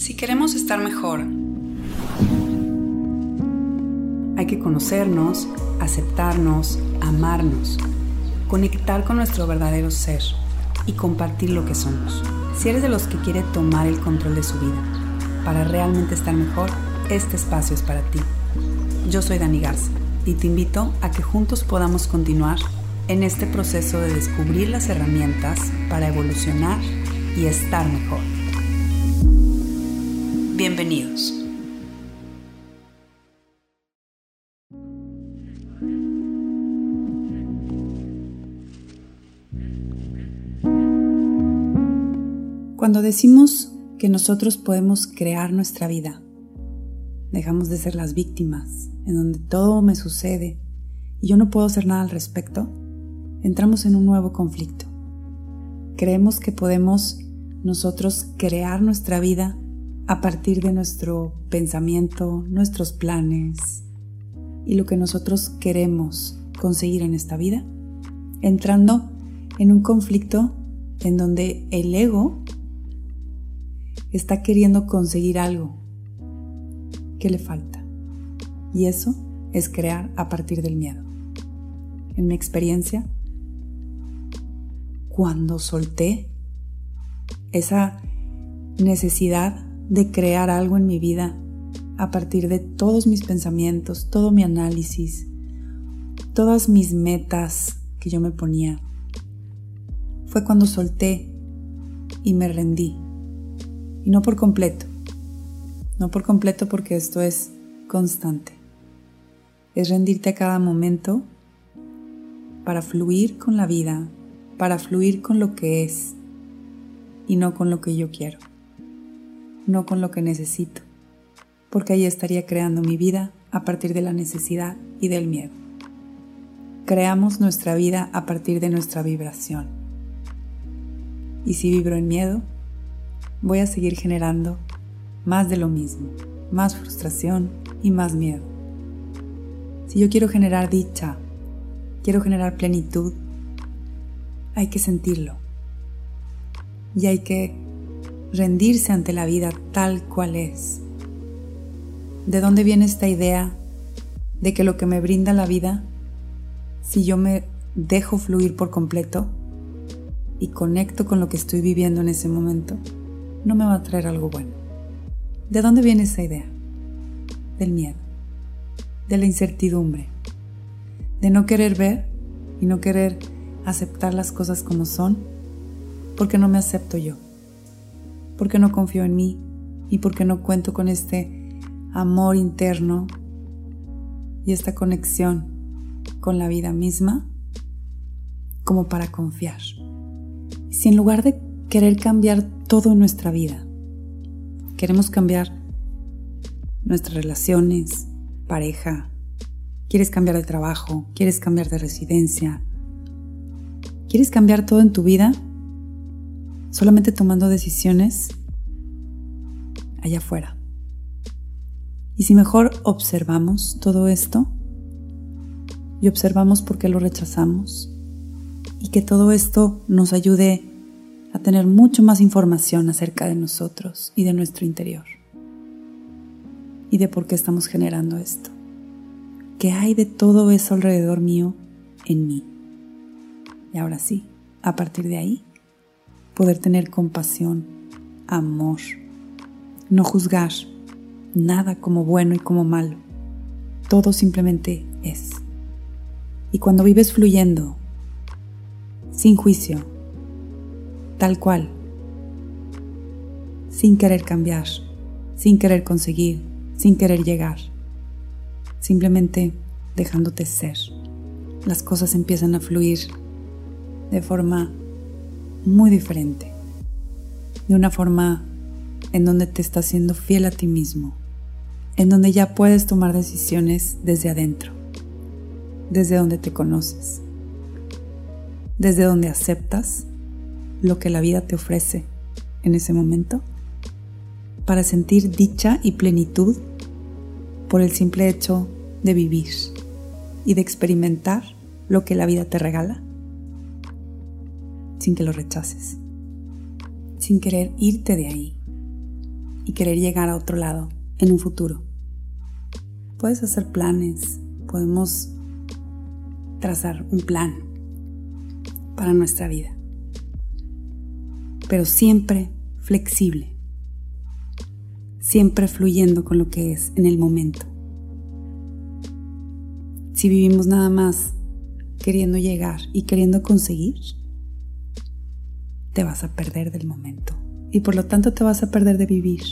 Si queremos estar mejor, hay que conocernos, aceptarnos, amarnos, conectar con nuestro verdadero ser y compartir lo que somos. Si eres de los que quiere tomar el control de su vida para realmente estar mejor, este espacio es para ti. Yo soy Dani Garza y te invito a que juntos podamos continuar en este proceso de descubrir las herramientas para evolucionar y estar mejor. Bienvenidos. Cuando decimos que nosotros podemos crear nuestra vida, dejamos de ser las víctimas, en donde todo me sucede y yo no puedo hacer nada al respecto, entramos en un nuevo conflicto. Creemos que podemos nosotros crear nuestra vida a partir de nuestro pensamiento, nuestros planes y lo que nosotros queremos conseguir en esta vida, entrando en un conflicto en donde el ego está queriendo conseguir algo que le falta. Y eso es crear a partir del miedo. En mi experiencia, cuando solté esa necesidad de crear algo en mi vida a partir de todos mis pensamientos, todo mi análisis, todas mis metas que yo me ponía. Fue cuando solté y me rendí. Y no por completo. No por completo porque esto es constante. Es rendirte a cada momento para fluir con la vida, para fluir con lo que es y no con lo que yo quiero no con lo que necesito, porque ahí estaría creando mi vida a partir de la necesidad y del miedo. Creamos nuestra vida a partir de nuestra vibración. Y si vibro en miedo, voy a seguir generando más de lo mismo, más frustración y más miedo. Si yo quiero generar dicha, quiero generar plenitud, hay que sentirlo. Y hay que rendirse ante la vida tal cual es. ¿De dónde viene esta idea de que lo que me brinda la vida, si yo me dejo fluir por completo y conecto con lo que estoy viviendo en ese momento, no me va a traer algo bueno? ¿De dónde viene esa idea? Del miedo, de la incertidumbre, de no querer ver y no querer aceptar las cosas como son porque no me acepto yo porque no confío en mí y porque no cuento con este amor interno y esta conexión con la vida misma como para confiar. Si en lugar de querer cambiar todo en nuestra vida, queremos cambiar nuestras relaciones, pareja, quieres cambiar de trabajo, quieres cambiar de residencia, quieres cambiar todo en tu vida, solamente tomando decisiones allá afuera. Y si mejor observamos todo esto y observamos por qué lo rechazamos y que todo esto nos ayude a tener mucho más información acerca de nosotros y de nuestro interior y de por qué estamos generando esto. ¿Qué hay de todo eso alrededor mío en mí? Y ahora sí, a partir de ahí, poder tener compasión, amor, no juzgar nada como bueno y como malo. Todo simplemente es. Y cuando vives fluyendo, sin juicio, tal cual, sin querer cambiar, sin querer conseguir, sin querer llegar, simplemente dejándote ser, las cosas empiezan a fluir de forma muy diferente, de una forma en donde te estás siendo fiel a ti mismo, en donde ya puedes tomar decisiones desde adentro, desde donde te conoces, desde donde aceptas lo que la vida te ofrece en ese momento, para sentir dicha y plenitud por el simple hecho de vivir y de experimentar lo que la vida te regala sin que lo rechaces, sin querer irte de ahí y querer llegar a otro lado en un futuro. Puedes hacer planes, podemos trazar un plan para nuestra vida, pero siempre flexible, siempre fluyendo con lo que es en el momento. Si vivimos nada más queriendo llegar y queriendo conseguir, te vas a perder del momento y por lo tanto te vas a perder de vivir.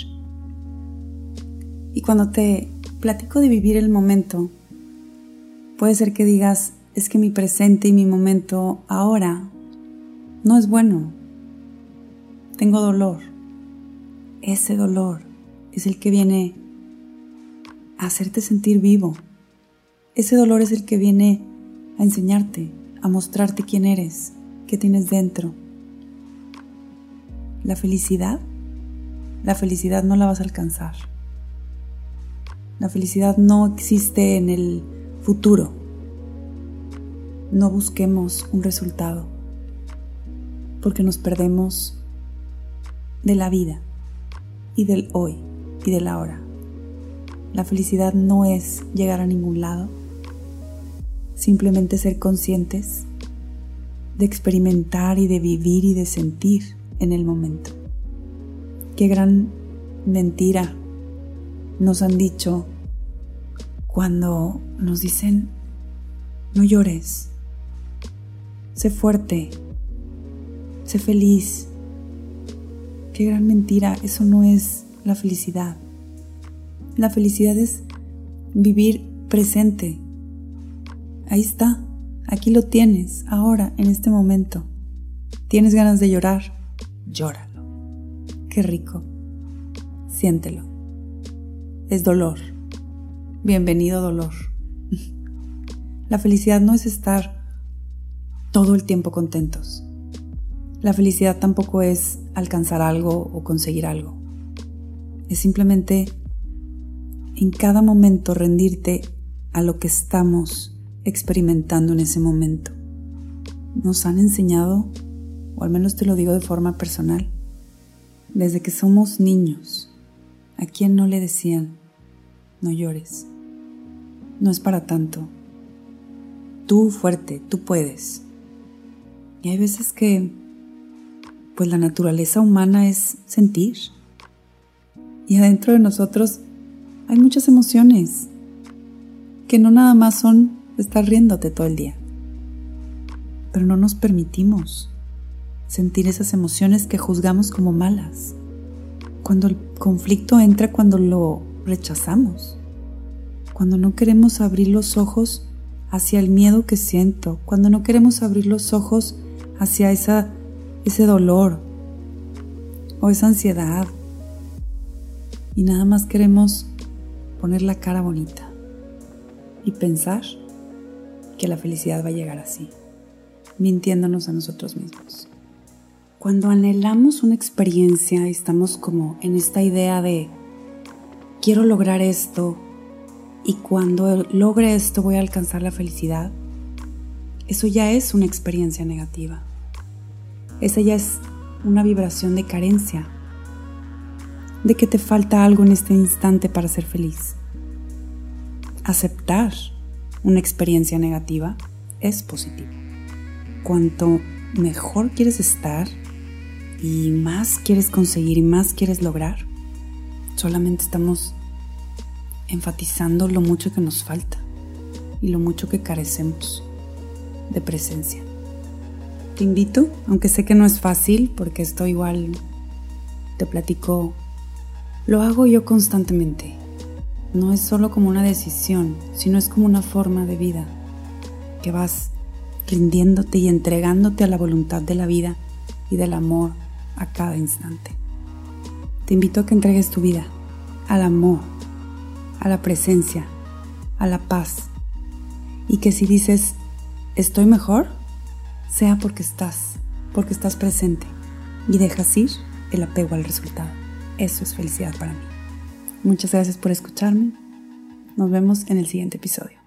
Y cuando te platico de vivir el momento, puede ser que digas, es que mi presente y mi momento ahora no es bueno. Tengo dolor. Ese dolor es el que viene a hacerte sentir vivo. Ese dolor es el que viene a enseñarte, a mostrarte quién eres, qué tienes dentro. La felicidad, la felicidad no la vas a alcanzar. La felicidad no existe en el futuro. No busquemos un resultado, porque nos perdemos de la vida y del hoy y del ahora. La felicidad no es llegar a ningún lado, simplemente ser conscientes de experimentar y de vivir y de sentir en el momento. Qué gran mentira nos han dicho cuando nos dicen, no llores, sé fuerte, sé feliz. Qué gran mentira, eso no es la felicidad. La felicidad es vivir presente. Ahí está, aquí lo tienes, ahora, en este momento. ¿Tienes ganas de llorar? Llóralo. Qué rico. Siéntelo es dolor. Bienvenido dolor. La felicidad no es estar todo el tiempo contentos. La felicidad tampoco es alcanzar algo o conseguir algo. Es simplemente en cada momento rendirte a lo que estamos experimentando en ese momento. Nos han enseñado, o al menos te lo digo de forma personal, desde que somos niños, ¿A quién no le decían, no llores? No es para tanto. Tú fuerte, tú puedes. Y hay veces que, pues la naturaleza humana es sentir. Y adentro de nosotros hay muchas emociones que no nada más son estar riéndote todo el día. Pero no nos permitimos sentir esas emociones que juzgamos como malas. Cuando el conflicto entra cuando lo rechazamos, cuando no queremos abrir los ojos hacia el miedo que siento, cuando no queremos abrir los ojos hacia esa, ese dolor o esa ansiedad. Y nada más queremos poner la cara bonita y pensar que la felicidad va a llegar así, mintiéndonos a nosotros mismos. Cuando anhelamos una experiencia, estamos como en esta idea de quiero lograr esto y cuando logre esto voy a alcanzar la felicidad. Eso ya es una experiencia negativa. Esa ya es una vibración de carencia, de que te falta algo en este instante para ser feliz. Aceptar una experiencia negativa es positivo. Cuanto mejor quieres estar, y más quieres conseguir y más quieres lograr, solamente estamos enfatizando lo mucho que nos falta y lo mucho que carecemos de presencia. Te invito, aunque sé que no es fácil, porque esto igual te platico, lo hago yo constantemente. No es solo como una decisión, sino es como una forma de vida que vas rindiéndote y entregándote a la voluntad de la vida y del amor a cada instante. Te invito a que entregues tu vida al amor, a la presencia, a la paz. Y que si dices, estoy mejor, sea porque estás, porque estás presente y dejas ir el apego al resultado. Eso es felicidad para mí. Muchas gracias por escucharme. Nos vemos en el siguiente episodio.